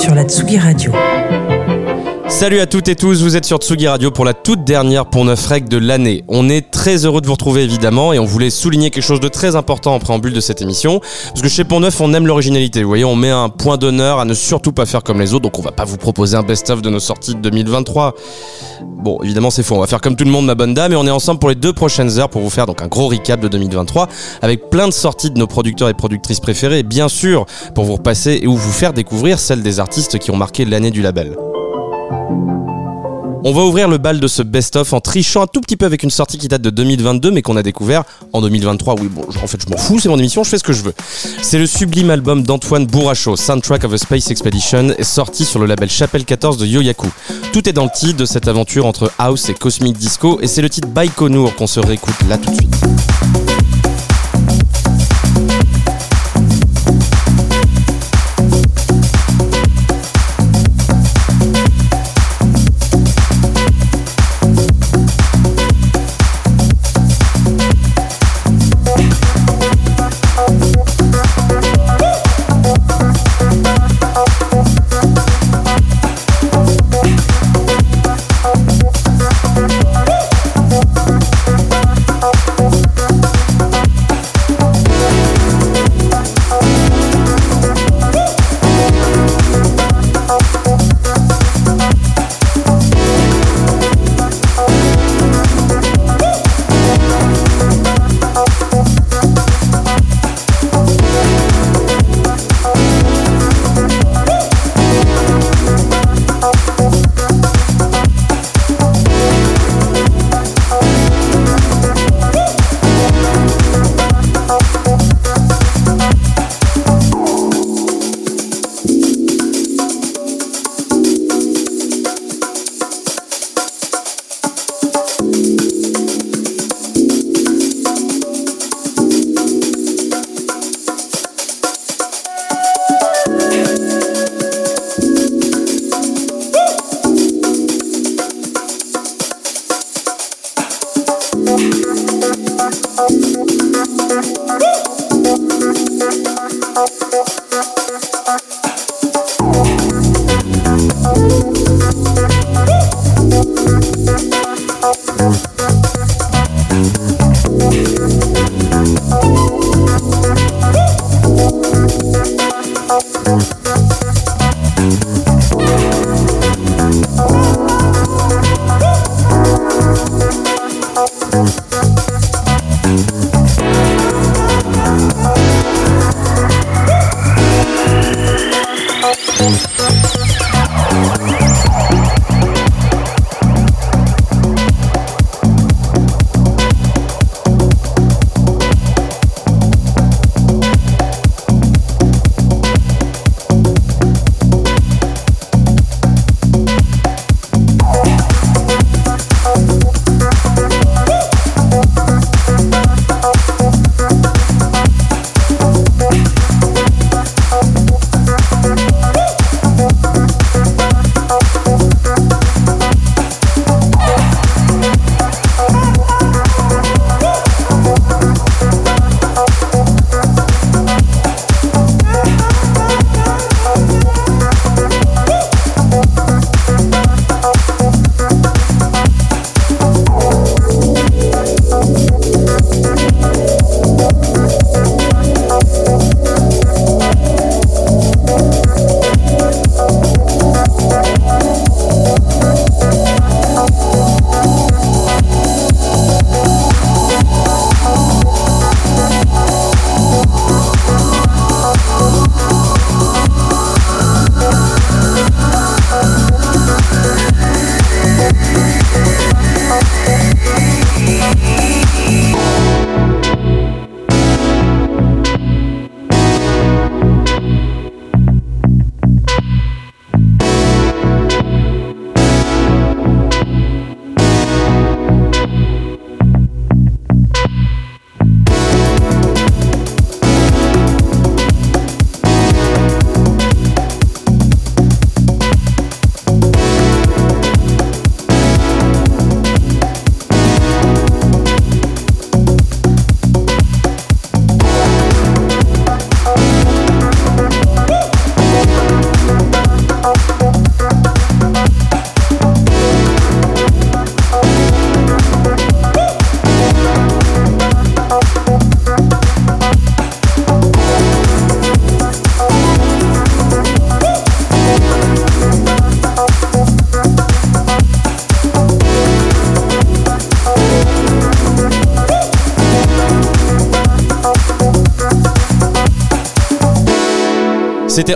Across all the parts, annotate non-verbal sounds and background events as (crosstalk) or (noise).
sur la Tsugi Radio. Salut à toutes et tous, vous êtes sur Tsugi Radio pour la toute dernière Pont Neuf Rec de l'année. On est très heureux de vous retrouver évidemment et on voulait souligner quelque chose de très important en préambule de cette émission parce que chez Pont Neuf on aime l'originalité. Vous voyez, on met un point d'honneur à ne surtout pas faire comme les autres donc on va pas vous proposer un best-of de nos sorties de 2023. Bon, évidemment c'est faux, on va faire comme tout le monde ma bonne dame et on est ensemble pour les deux prochaines heures pour vous faire donc un gros recap de 2023 avec plein de sorties de nos producteurs et productrices préférés bien sûr pour vous repasser et ou vous faire découvrir celles des artistes qui ont marqué l'année du label. On va ouvrir le bal de ce best-of en trichant un tout petit peu avec une sortie qui date de 2022 mais qu'on a découvert en 2023. Oui, bon, en fait, je m'en fous, c'est mon émission, je fais ce que je veux. C'est le sublime album d'Antoine Bourracho, Soundtrack of a Space Expedition, sorti sur le label Chapelle 14 de Yoyaku. Tout est dans le titre de cette aventure entre House et Cosmic Disco et c'est le titre Baïkonour qu'on se réécoute là tout de suite. Oh,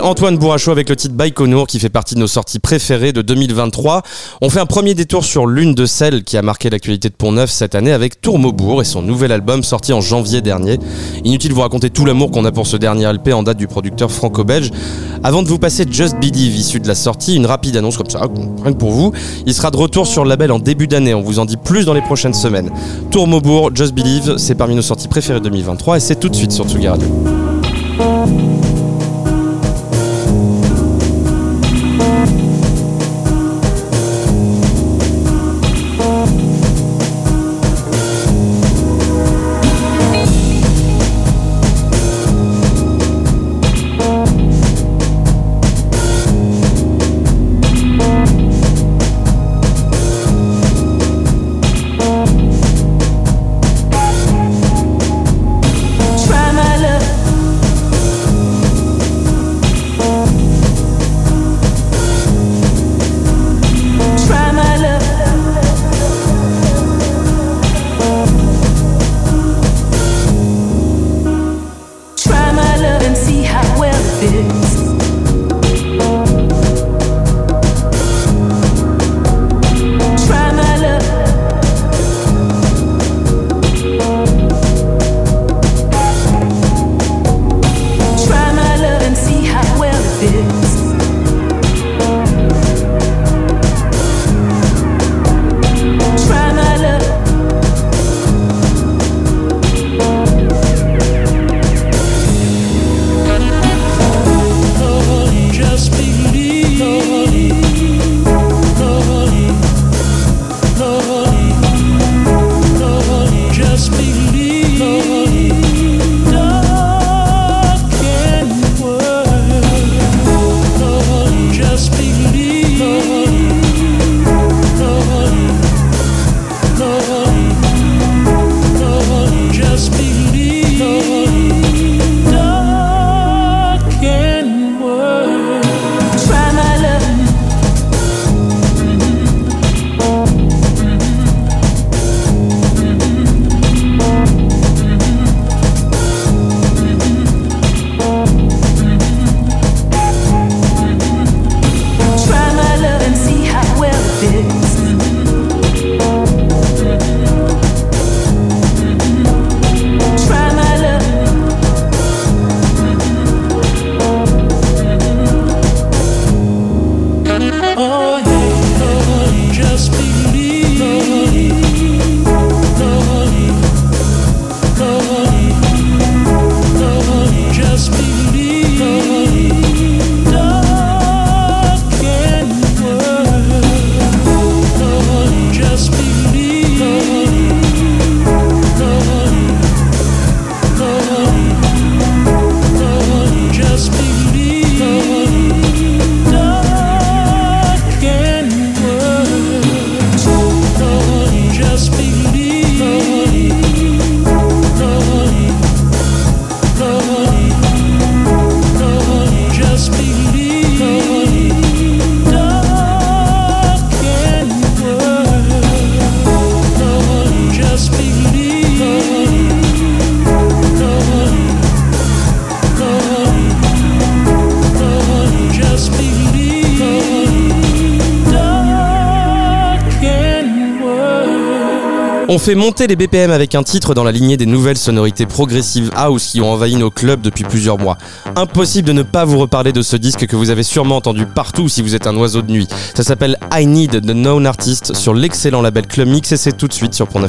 Antoine Bourrachaud avec le titre Baïkonour qui fait partie de nos sorties préférées de 2023. On fait un premier détour sur l'une de celles qui a marqué l'actualité de Pont-Neuf cette année avec Tourmaubourg et son nouvel album sorti en janvier dernier. Inutile de vous raconter tout l'amour qu'on a pour ce dernier LP en date du producteur franco-belge. Avant de vous passer Just Believe issu de la sortie, une rapide annonce comme ça, rien que pour vous. Il sera de retour sur le label en début d'année, on vous en dit plus dans les prochaines semaines. Tourmaubourg, Just Believe, c'est parmi nos sorties préférées de 2023 et c'est tout de suite sur Tsugi Radio. On fait monter les BPM avec un titre dans la lignée des nouvelles sonorités progressives house qui ont envahi nos clubs depuis plusieurs mois. Impossible de ne pas vous reparler de ce disque que vous avez sûrement entendu partout si vous êtes un oiseau de nuit. Ça s'appelle I Need the Known Artist sur l'excellent label Club Mix et c'est tout de suite sur Pont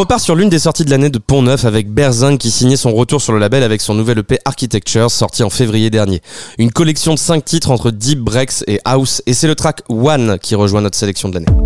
repart sur l'une des sorties de l'année de Pont Neuf avec Berzing qui signait son retour sur le label avec son nouvel EP Architecture sorti en février dernier. Une collection de 5 titres entre Deep Breaks et House et c'est le track One qui rejoint notre sélection de l'année.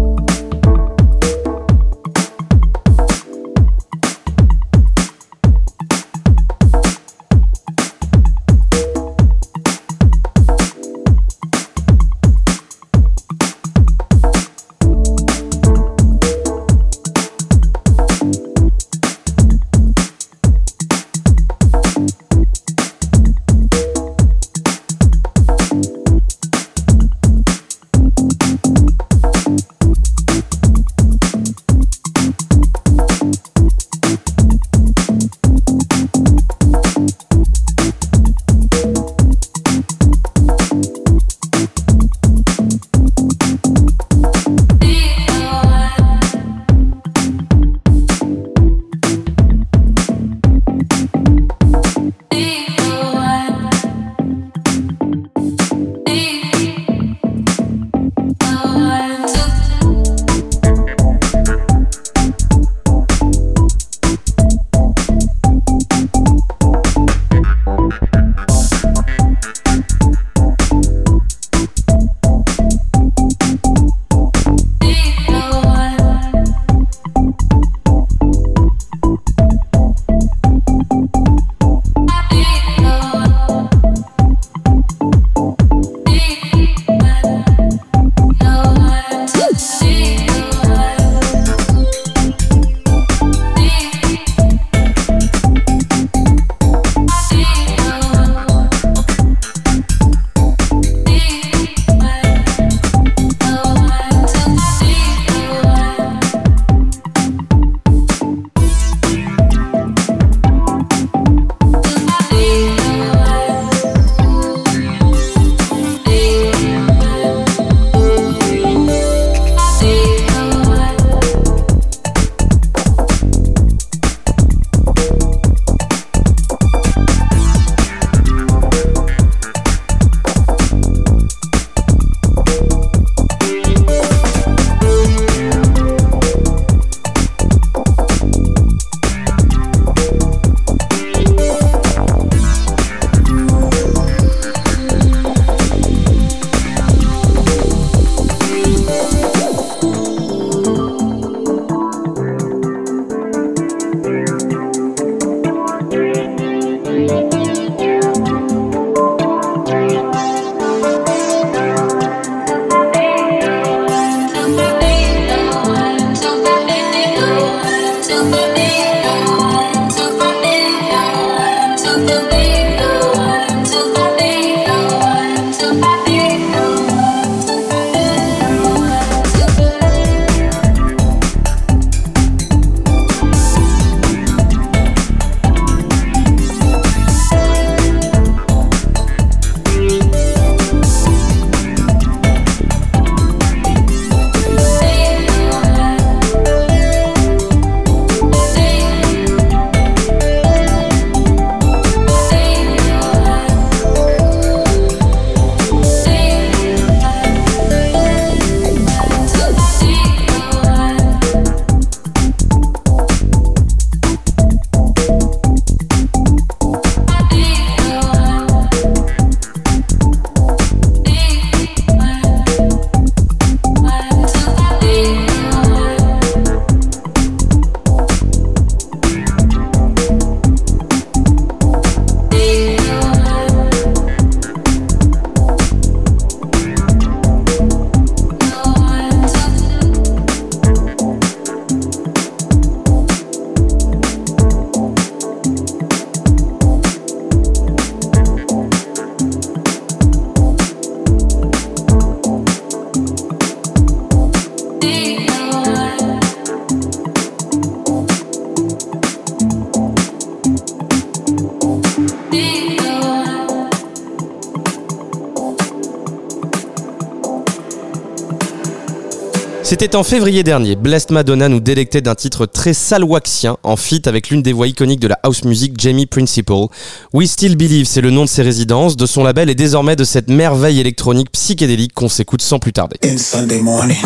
C'était en février dernier. Blessed Madonna nous délectait d'un titre très salwaxien en feat avec l'une des voix iconiques de la house music, Jamie Principle. We Still Believe, c'est le nom de ses résidences, de son label et désormais de cette merveille électronique psychédélique qu'on s'écoute sans plus tarder. In Sunday morning.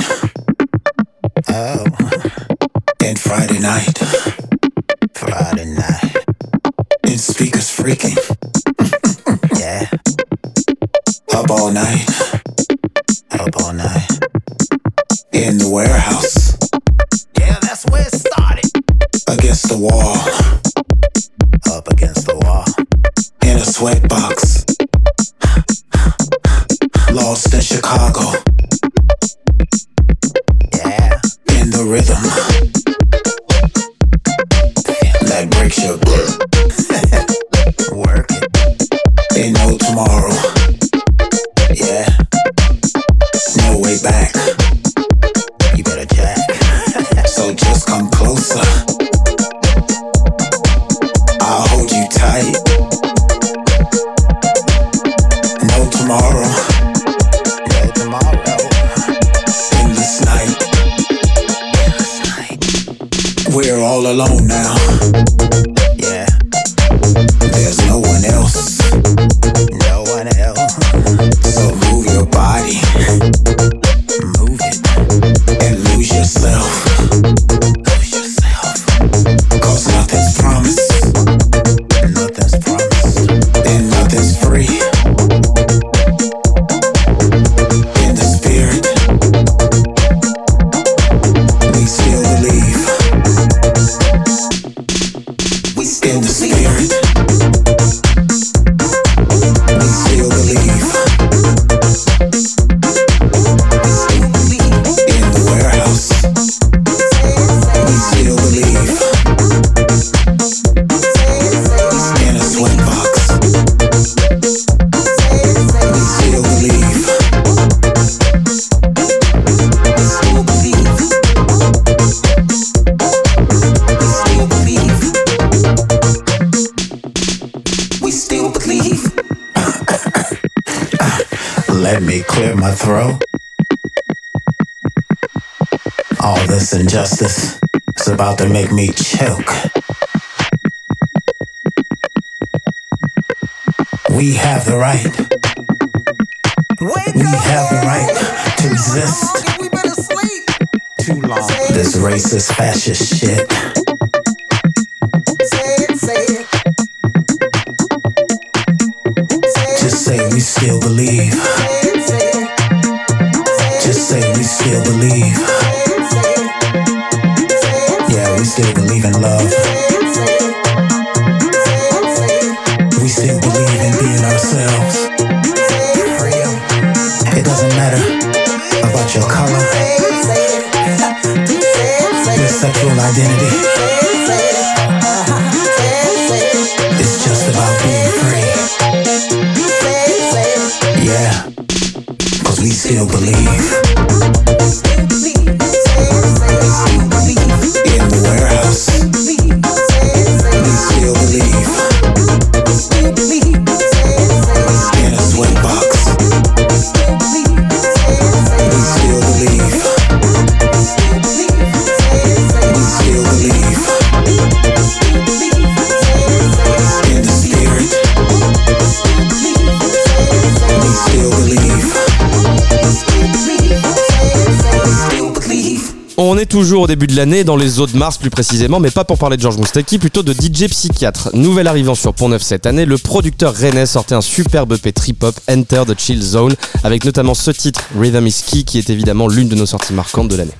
Oh. in the warehouse. Yeah, that's where it started. Against the wall. Up against the wall. In a sweatbox. Lost in Chicago. Yeah. In the rhythm. That breaks your butt. (laughs) Work it. Ain't no tomorrow. Yeah. No way back. alone now. Injustice is about to make me choke. We have the right. we have the right to resist. Too long. This racist, fascist shit. Just say we still believe. Say we still believe. Yeah, we still believe in love. We still believe in being ourselves. It doesn't matter about your color, your sexual identity. We still believe. Toujours au début de l'année, dans les eaux de Mars plus précisément, mais pas pour parler de George Moustaki, plutôt de DJ Psychiatre. Nouvel arrivant sur Pont Neuf cette année, le producteur rennais sortait un superbe EP trip-hop, Enter the Chill Zone, avec notamment ce titre, Rhythm is Key, qui est évidemment l'une de nos sorties marquantes de l'année.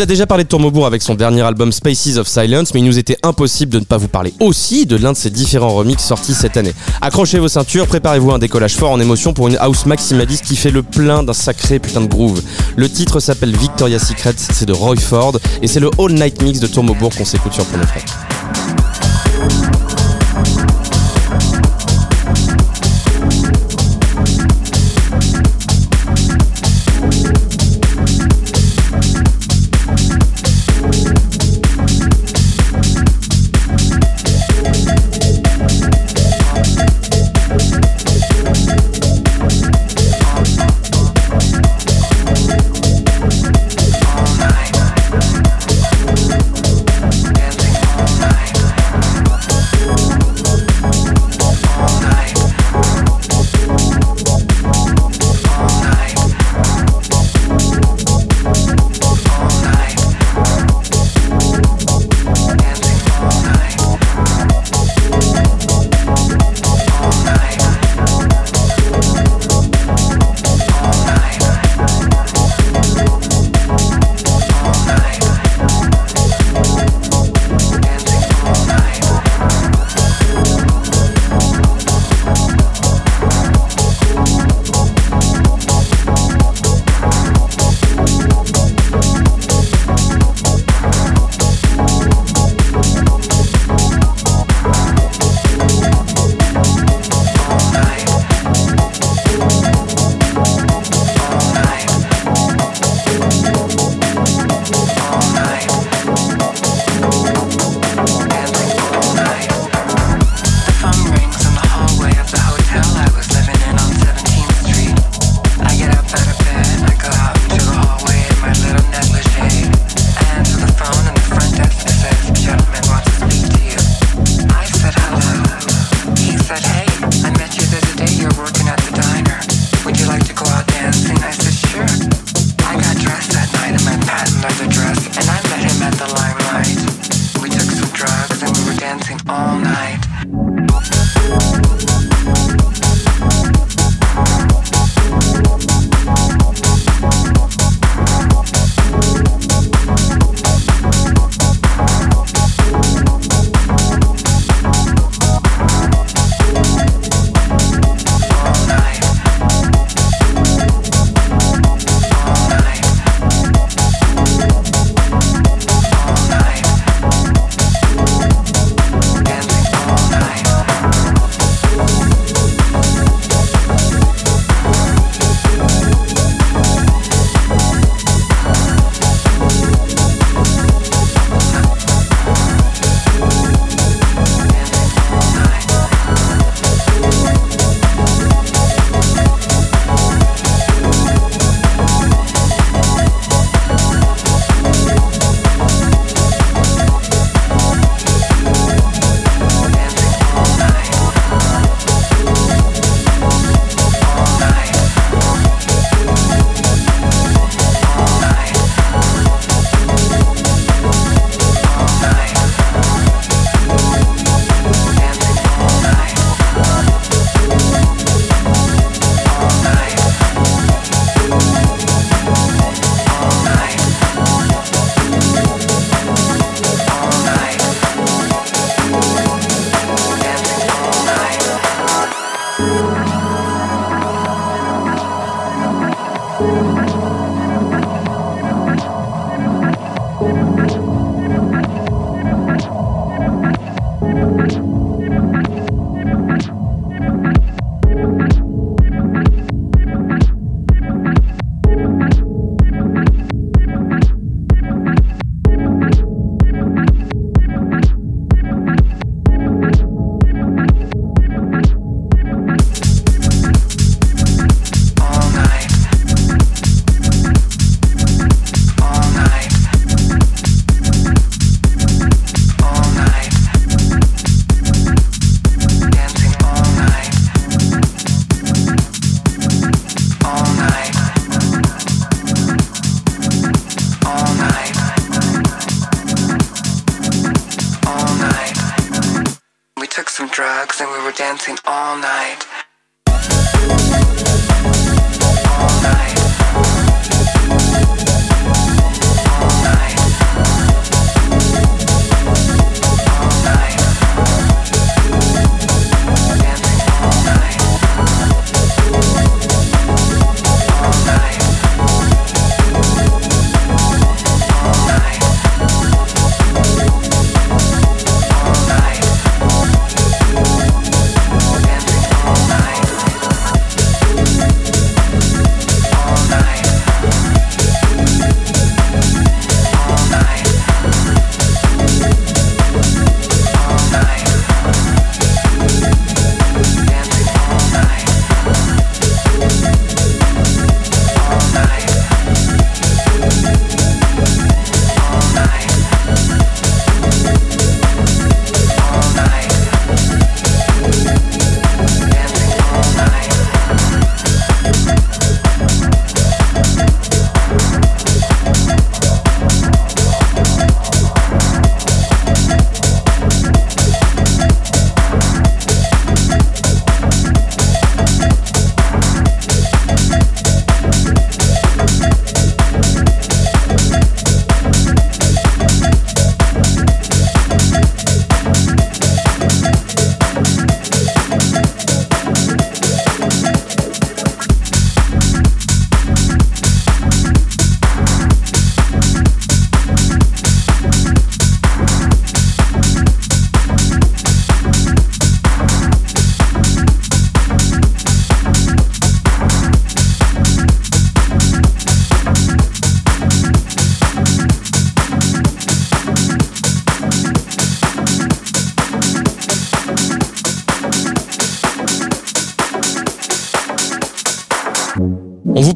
On vous a déjà parlé de Tourmobourg avec son dernier album Spaces of Silence, mais il nous était impossible de ne pas vous parler aussi de l'un de ses différents remixes sortis cette année. Accrochez vos ceintures, préparez-vous un décollage fort en émotion pour une house maximaliste qui fait le plein d'un sacré putain de groove. Le titre s'appelle Victoria's Secret, c'est de Roy Ford, et c'est le All Night Mix de Tourmobourg qu'on s'écoute sur Pôle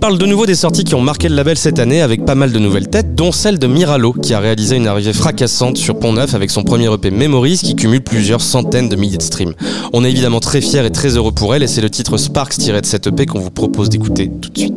parle de nouveau des sorties qui ont marqué le label cette année avec pas mal de nouvelles têtes, dont celle de Miralo, qui a réalisé une arrivée fracassante sur Pont Neuf avec son premier EP Memories qui cumule plusieurs centaines de milliers de streams. On est évidemment très fiers et très heureux pour elle et c'est le titre Sparks tiré de cette EP qu'on vous propose d'écouter tout de suite.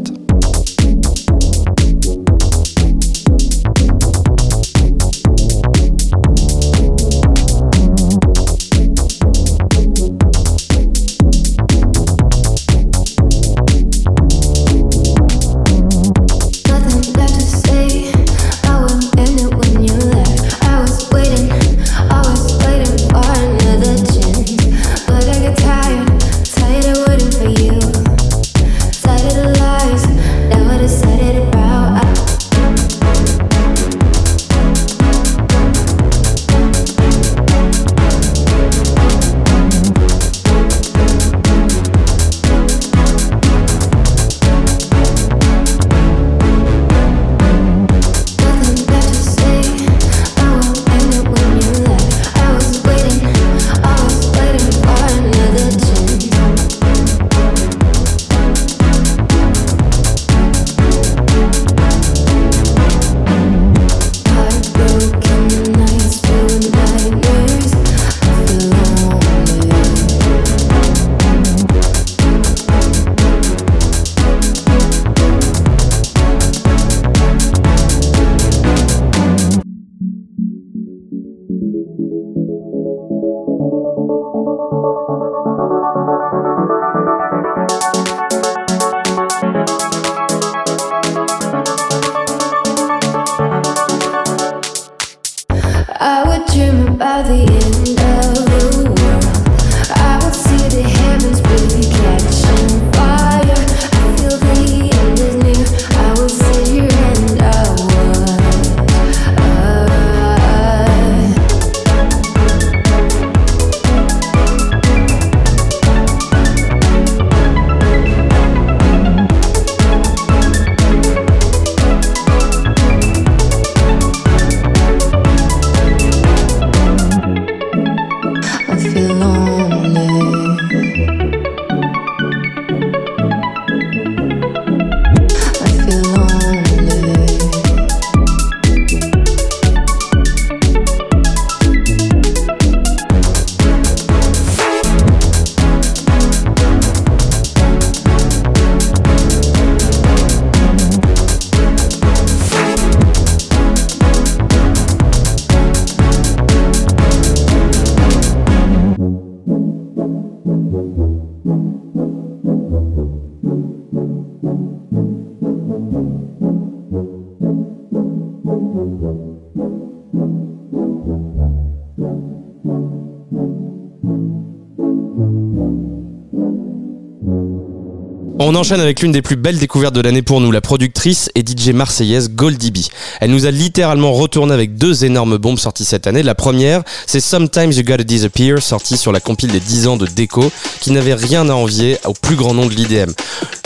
Enchaîne avec l'une des plus belles découvertes de l'année pour nous, la productrice et DJ marseillaise Goldie B. Elle nous a littéralement retourné avec deux énormes bombes sorties cette année. La première, c'est Sometimes You Gotta Disappear, sortie sur la compile des 10 ans de Déco, qui n'avait rien à envier au plus grand nom de l'IDM.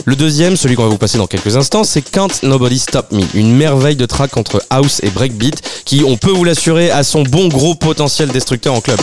Le deuxième, celui qu'on va vous passer dans quelques instants, c'est Can't Nobody Stop Me, une merveille de track entre house et breakbeat, qui, on peut vous l'assurer, a son bon gros potentiel destructeur en club.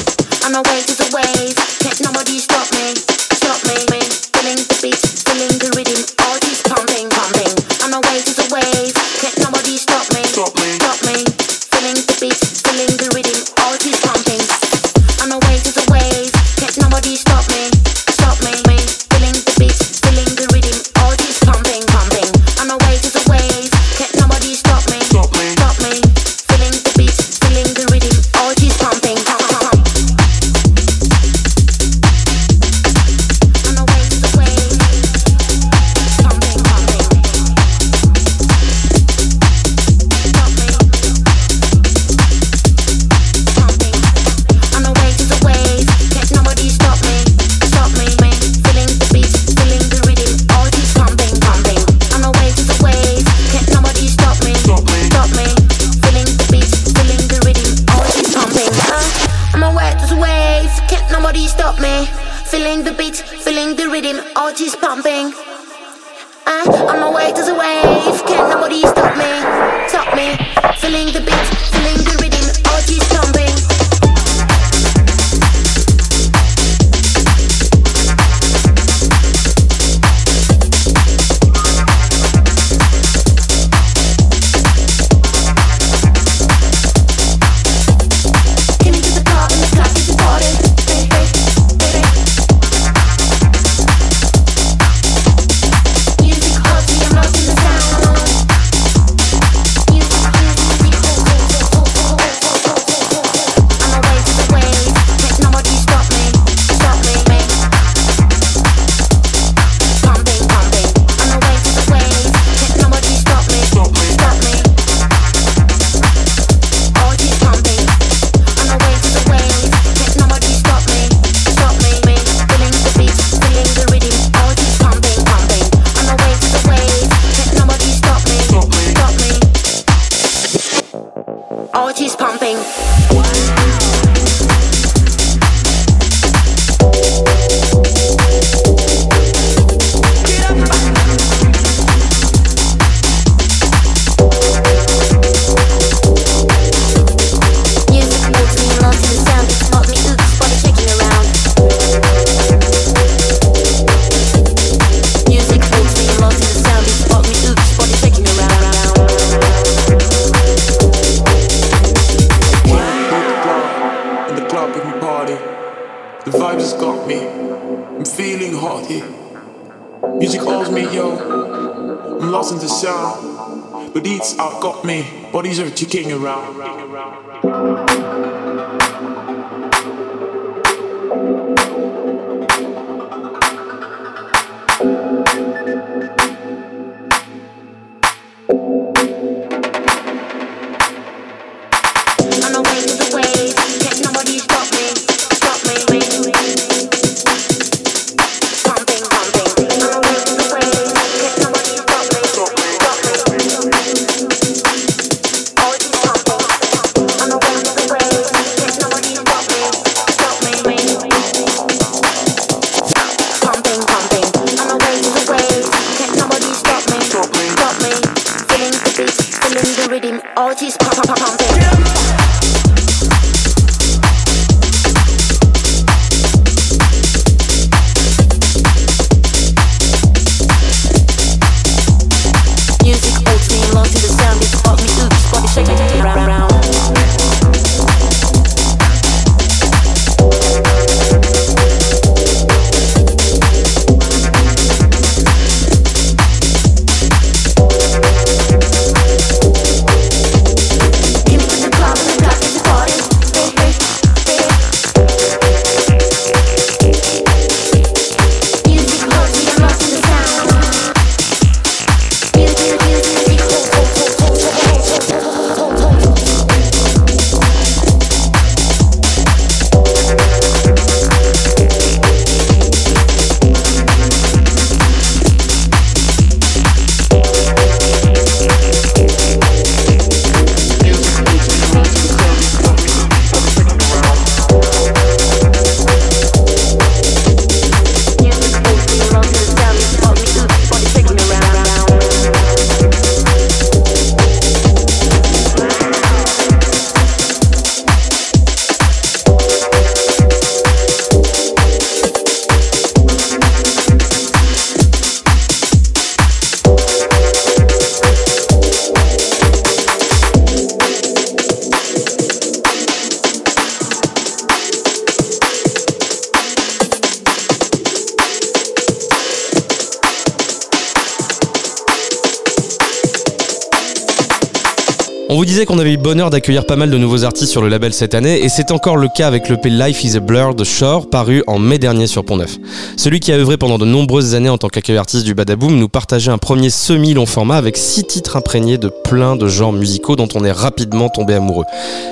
Bonheur d'accueillir pas mal de nouveaux artistes sur le label cette année et c'est encore le cas avec l'EP Life is a Blur de Shore paru en mai dernier sur Pont Neuf. Celui qui a œuvré pendant de nombreuses années en tant qu'accueil artiste du Badaboom nous partageait un premier semi-long format avec six titres imprégnés de plein de genres musicaux dont on est rapidement tombé amoureux.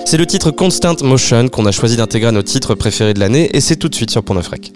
C'est le titre Constant Motion qu'on a choisi d'intégrer à nos titres préférés de l'année et c'est tout de suite sur Pont Neuf Rec.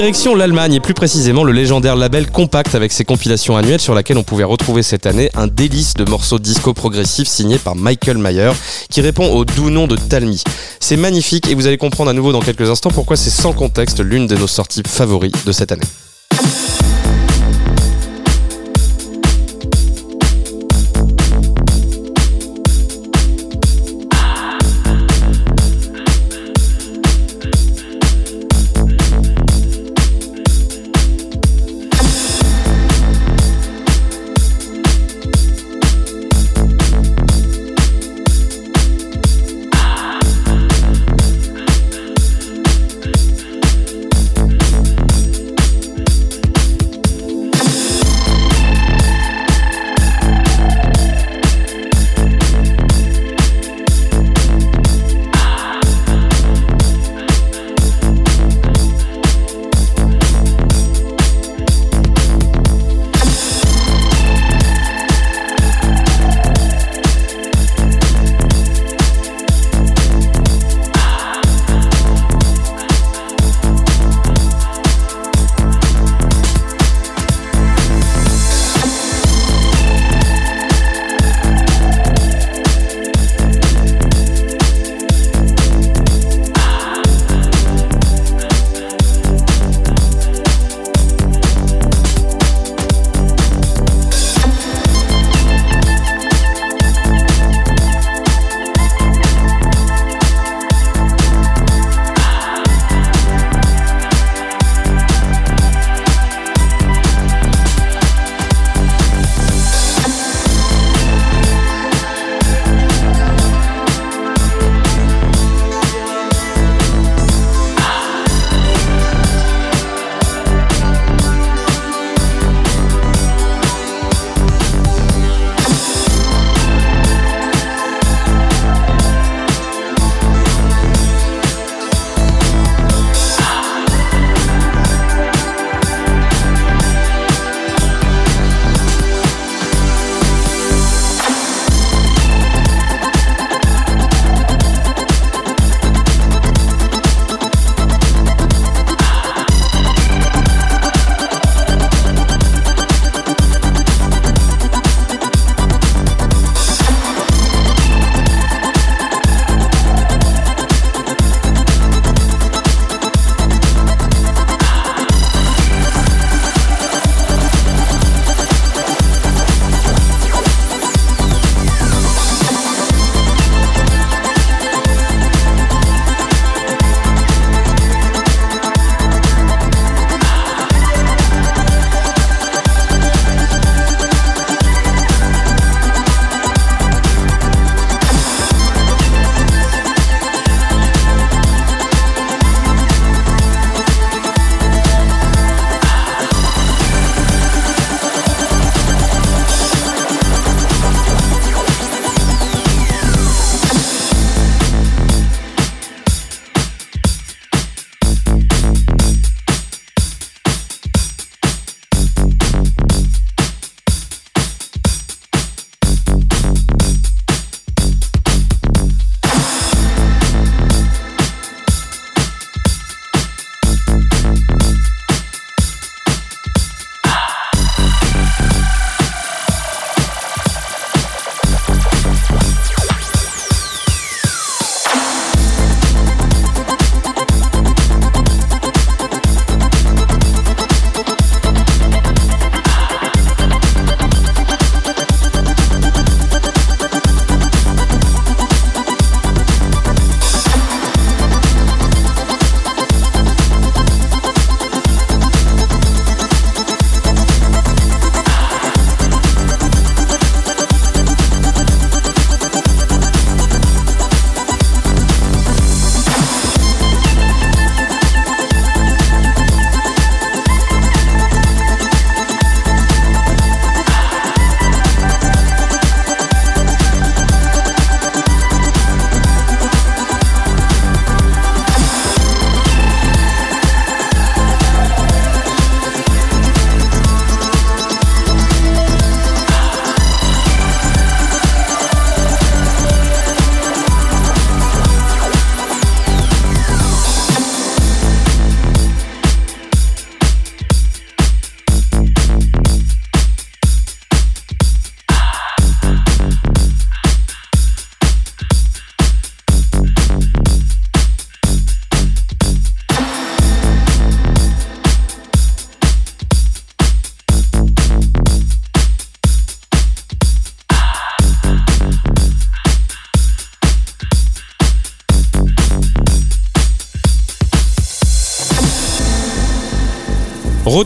Direction l'Allemagne et plus précisément le légendaire label Compact avec ses compilations annuelles sur laquelle on pouvait retrouver cette année un délice de morceaux disco progressifs signés par Michael Mayer qui répond au doux nom de Talmy. C'est magnifique et vous allez comprendre à nouveau dans quelques instants pourquoi c'est sans contexte l'une de nos sorties favorites de cette année.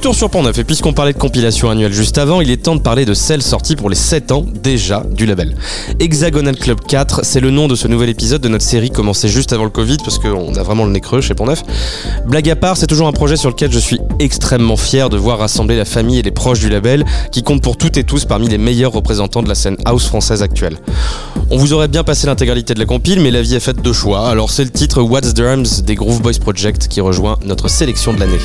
Retour sur Pont Neuf, et puisqu'on parlait de compilation annuelle juste avant, il est temps de parler de celle sortie pour les 7 ans déjà du label. Hexagonal Club 4, c'est le nom de ce nouvel épisode de notre série commencé juste avant le Covid, parce qu'on a vraiment le nez creux chez Pont Neuf. Blague à part, c'est toujours un projet sur lequel je suis extrêmement fier de voir rassembler la famille et les proches du label, qui comptent pour toutes et tous parmi les meilleurs représentants de la scène house française actuelle. On vous aurait bien passé l'intégralité de la compile, mais la vie est faite de choix, alors c'est le titre What's Drums des Groove Boys Project qui rejoint notre sélection de l'année.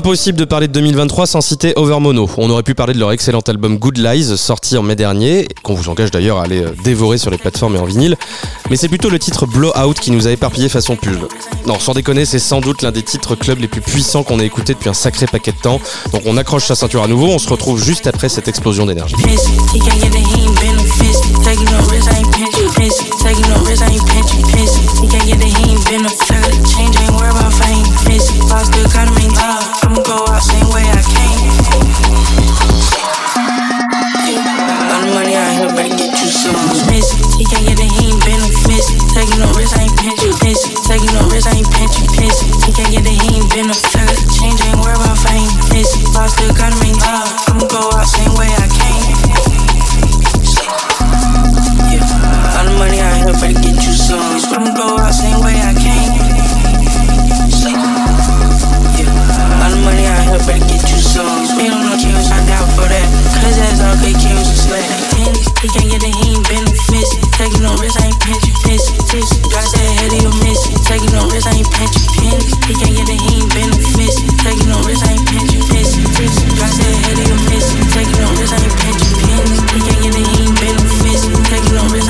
Impossible de parler de 2023 sans citer Overmono. On aurait pu parler de leur excellent album Good Lies, sorti en mai dernier, qu'on vous engage d'ailleurs à aller euh, dévorer sur les plateformes et en vinyle. Mais c'est plutôt le titre Blowout qui nous a éparpillé façon pub. Non, sans déconner, c'est sans doute l'un des titres club les plus puissants qu'on ait écouté depuis un sacré paquet de temps. Donc on accroche sa ceinture à nouveau, on se retrouve juste après cette explosion d'énergie. I'ma go out same way I came. All the money out here, better get you some. Miss, he can't get it, he ain't benefits. Taking no risk, I ain't pinch piss. Taking no risk, I ain't pinch piss. He can't get it, he ain't benefits. Change ain't about fame. Miss, lost the economy. I'ma go out same way I came. All the money out here, better get you some. I'ma go out same way I came. Better get you some. Ain't no kills, I doubt for that. Cause that's all good kills and slay. He can't get it, he ain't benefits. Taking no risk, I ain't pinching fish. Drop that head, he'll miss it. Taking no risk, I ain't pinching pins. He can't get it, he ain't benefits. Taking no risk, I ain't pinching he'll miss. Taking no risk, I ain't pinching. He can't get it, he ain't benefits. Taking no risk,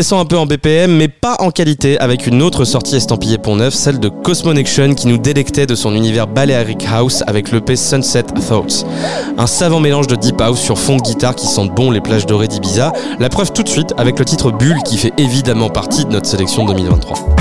un peu en BPM, mais pas en qualité, avec une autre sortie estampillée Pont Neuf, celle de Cosmonection, qui nous délectait de son univers Balearic House avec l'EP Sunset Thoughts. Un savant mélange de deep house sur fond de guitare qui sentent bon les plages dorées d'Ibiza. La preuve tout de suite avec le titre Bulle qui fait évidemment partie de notre sélection 2023.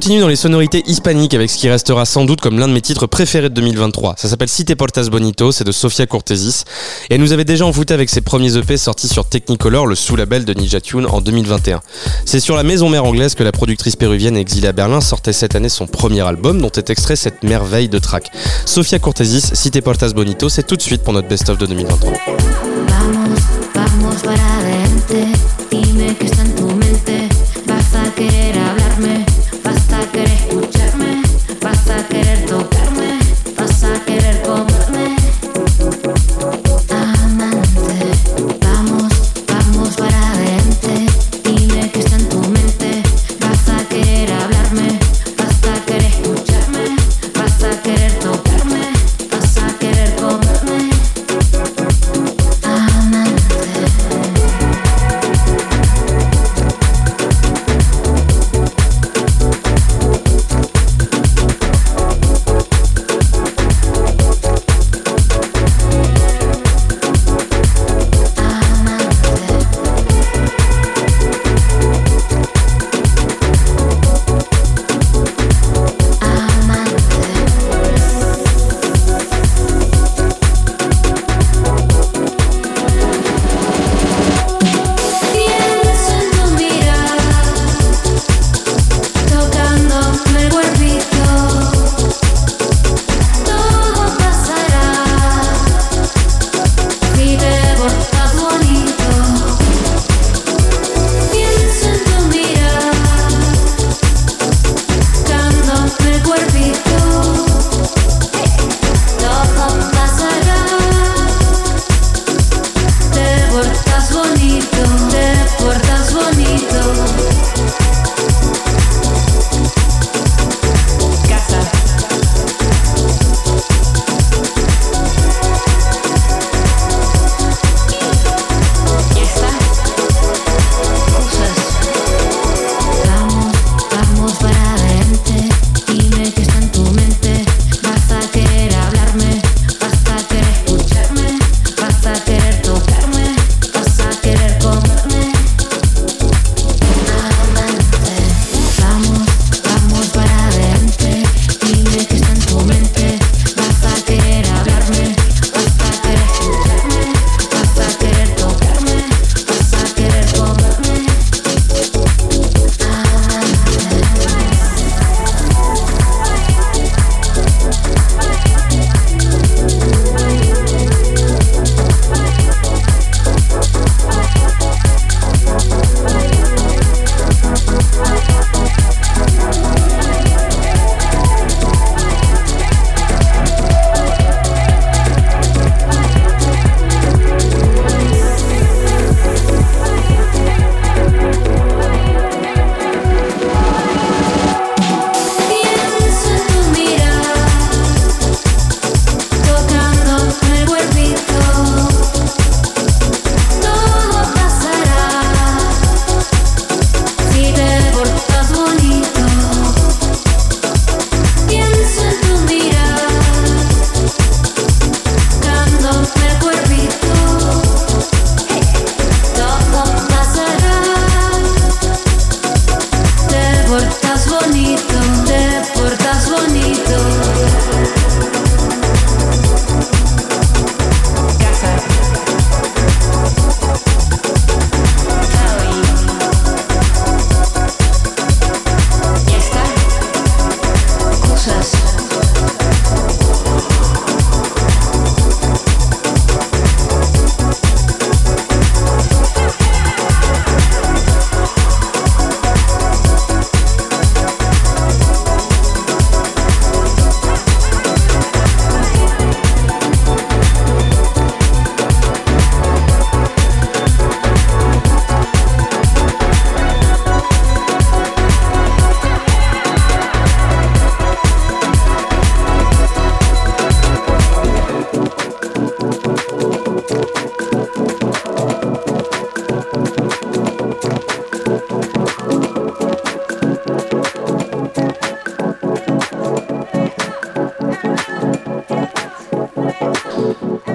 Continue dans les sonorités hispaniques avec ce qui restera sans doute comme l'un de mes titres préférés de 2023. Ça s'appelle Si te portas bonito, c'est de Sofia Cortesis. Et elle nous avait déjà envoûté avec ses premiers EP sortis sur Technicolor, le sous-label de Ninja Tune en 2021. C'est sur la maison mère anglaise que la productrice péruvienne exilée à Berlin sortait cette année son premier album dont est extrait cette merveille de track. Sofia Cortesis, Si te portas bonito, c'est tout de suite pour notre best-of de 2023.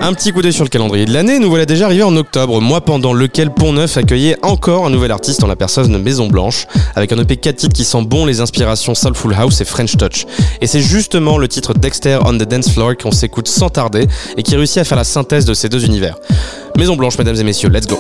Un petit coup d'œil sur le calendrier de l'année, nous voilà déjà arrivés en octobre, mois pendant lequel Pont Neuf accueillait encore un nouvel artiste en la personne de Maison Blanche, avec un EP 4 titres qui sent bon les inspirations Soulful House et French Touch. Et c'est justement le titre Dexter on the Dance Floor qu'on s'écoute sans tarder et qui réussit à faire la synthèse de ces deux univers. Maison Blanche, mesdames et messieurs, let's go!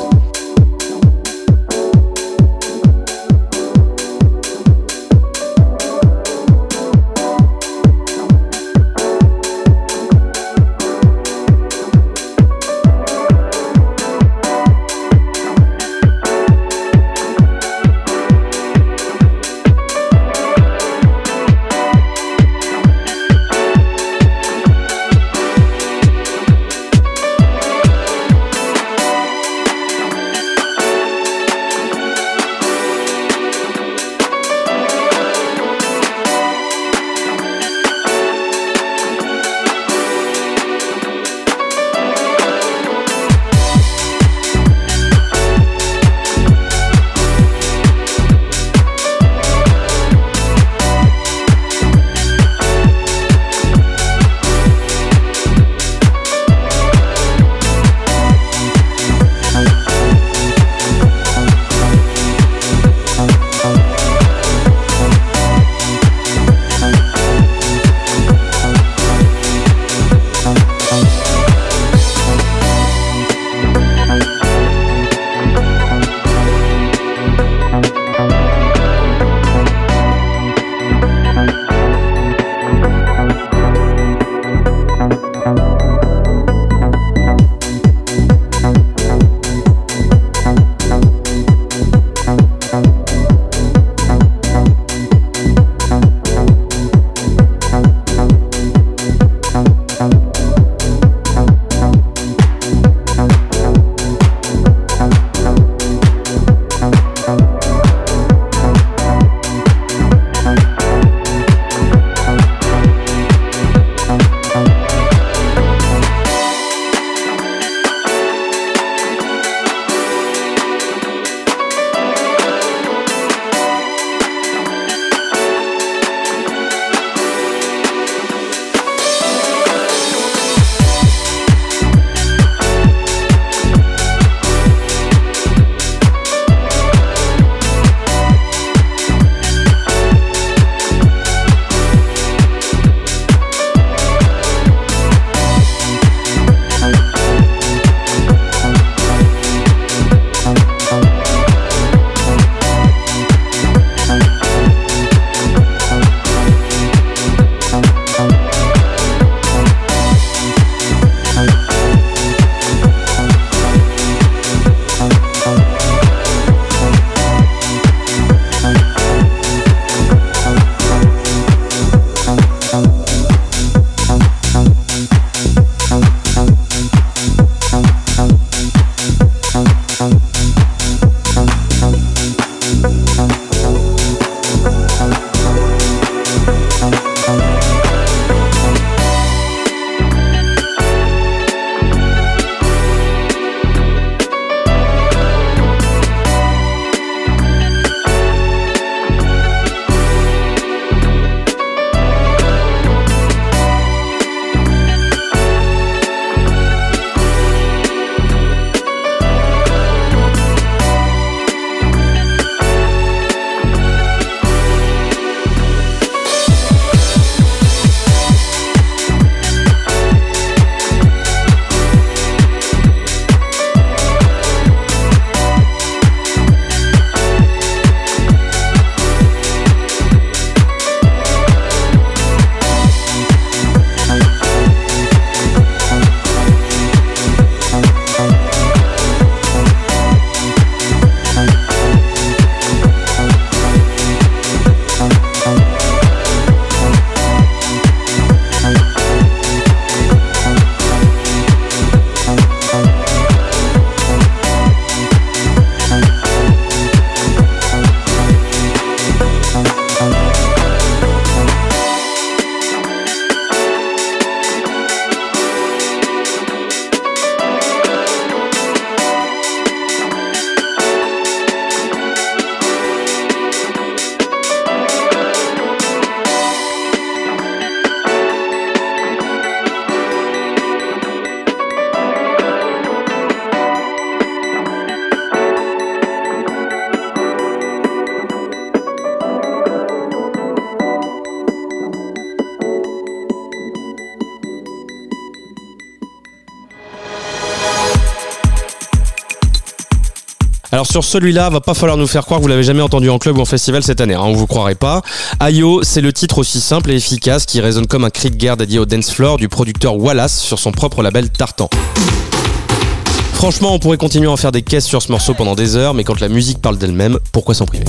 Sur celui-là, va pas falloir nous faire croire que vous l'avez jamais entendu en club ou en festival cette année, hein, on vous croirait pas. Ayo, c'est le titre aussi simple et efficace qui résonne comme un cri de guerre dédié au dance floor du producteur Wallace sur son propre label Tartan. Franchement, on pourrait continuer à en faire des caisses sur ce morceau pendant des heures, mais quand la musique parle d'elle-même, pourquoi s'en priver?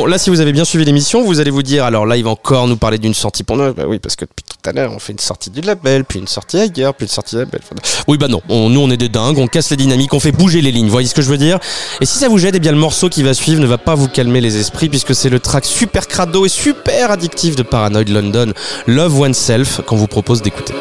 Bon, là, si vous avez bien suivi l'émission, vous allez vous dire, alors là, il va encore nous parler d'une sortie pour nous. Bah oui, parce que depuis tout à l'heure, on fait une sortie du label, puis une sortie ailleurs, puis une sortie du label. Oui, bah non, on- nous, on est des dingues, on casse les dynamiques, on fait bouger les lignes. Voyez ce que je veux dire? Et si ça vous gêne, eh bien, le morceau qui va suivre ne va pas vous calmer les esprits, puisque c'est le track super crado et super addictif de Paranoid London, Love Oneself, qu'on vous propose d'écouter.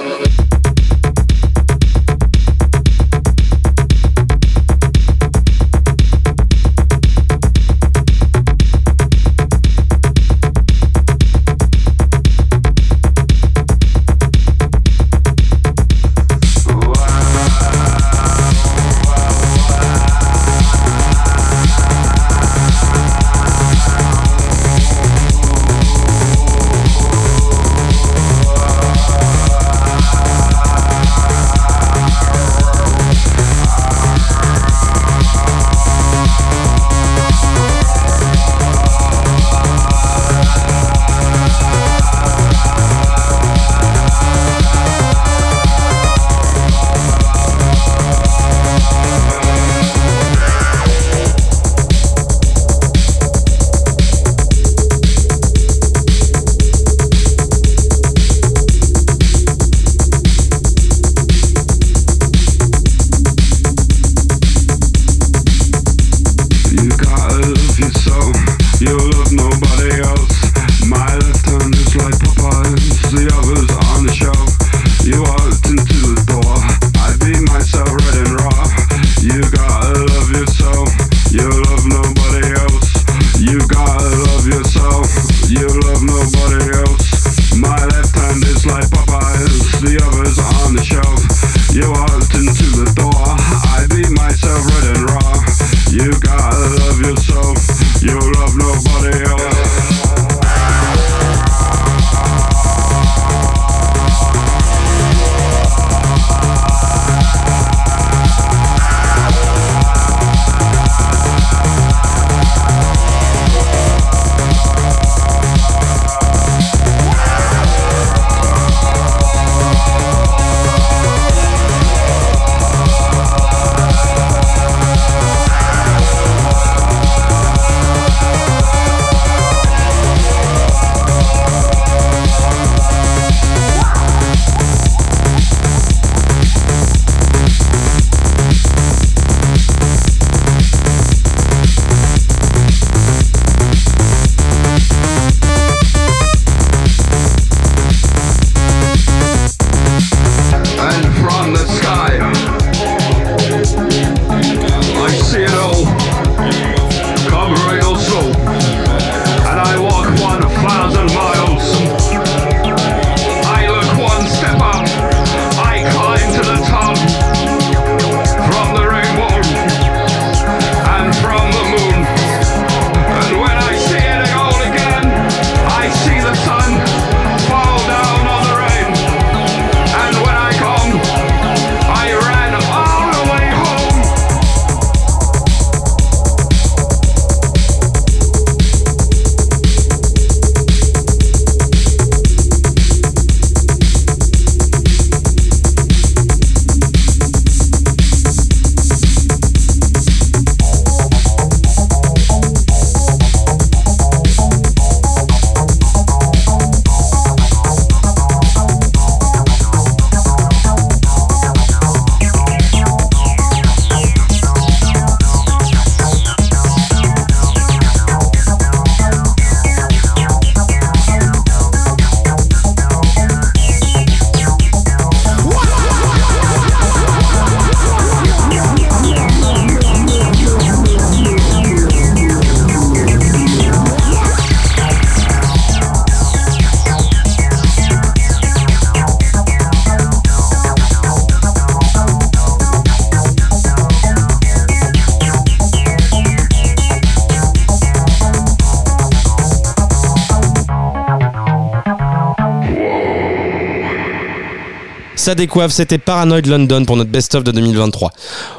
Ça décoiffe, c'était Paranoid London pour notre best-of de 2023.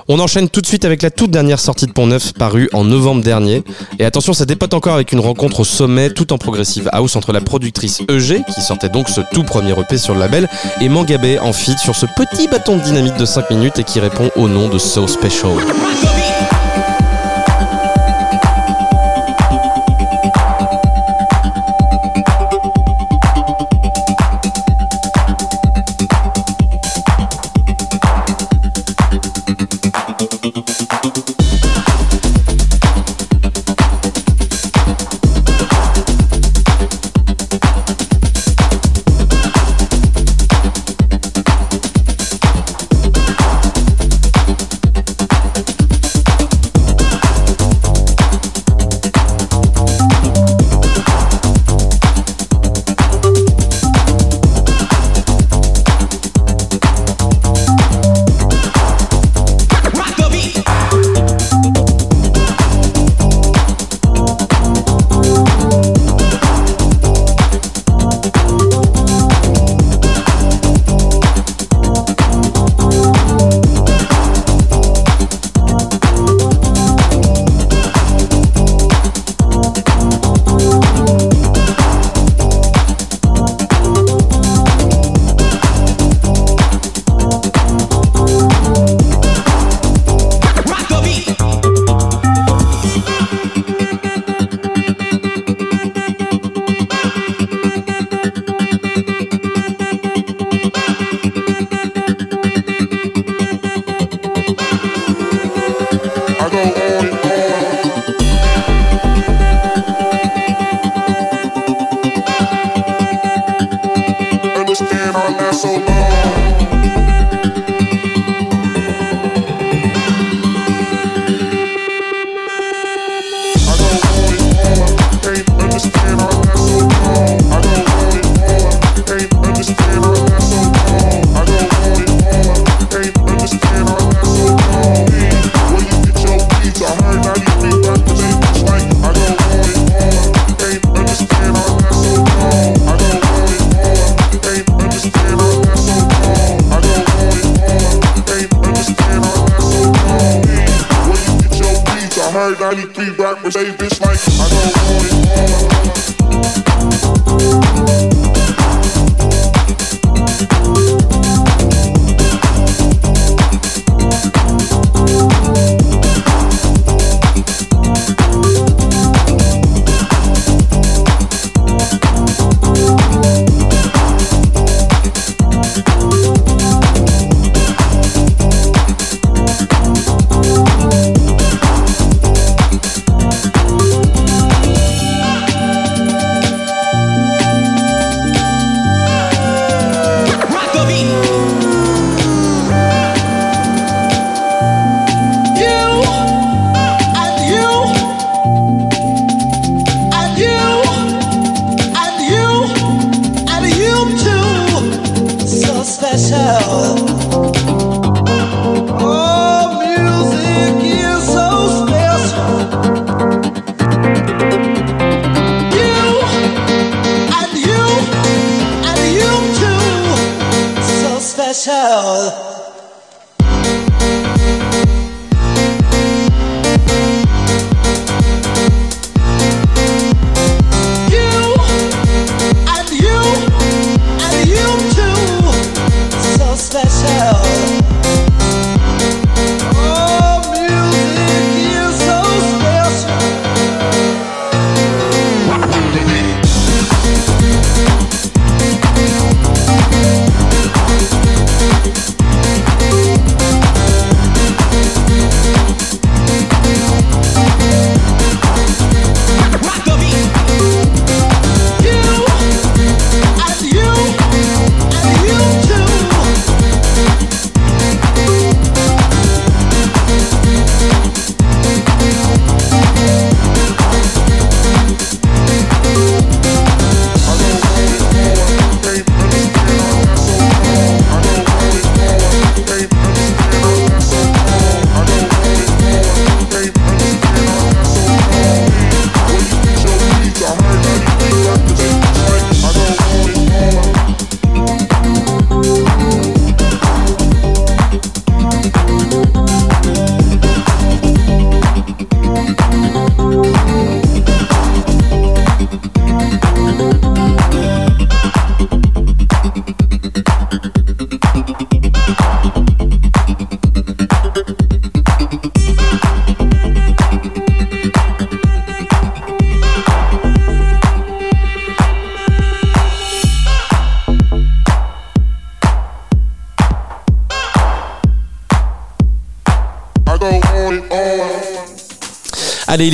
On enchaîne tout de suite avec la toute dernière sortie de Pont Neuf parue en novembre dernier. Et attention, ça dépote encore avec une rencontre au sommet tout en progressive house entre la productrice EG, qui sortait donc ce tout premier EP sur le label, et Mangabé en feat sur ce petit bâton de dynamite de 5 minutes et qui répond au nom de So Special.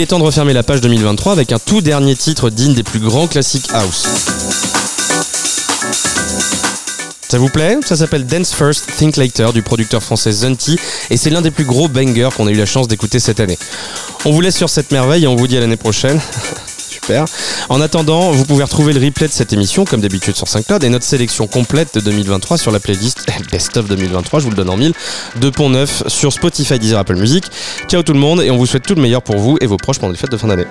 Est temps de refermer la page 2023 avec un tout dernier titre digne des plus grands classiques house. Ça vous plaît? Ça s'appelle Dance First, Think Later du producteur français Zunty et c'est l'un des plus gros bangers qu'on a eu la chance d'écouter cette année. On vous laisse sur cette merveille et on vous dit à l'année prochaine. En attendant, vous pouvez retrouver le replay de cette émission comme d'habitude sur SoundCloud et notre sélection complète de 2023 sur la playlist Best of 2023, je vous le donne en mille, de Pont Neuf sur Spotify, Deezer, Apple Music. Ciao tout le monde et on vous souhaite tout le meilleur pour vous et vos proches pendant les fêtes de fin d'année.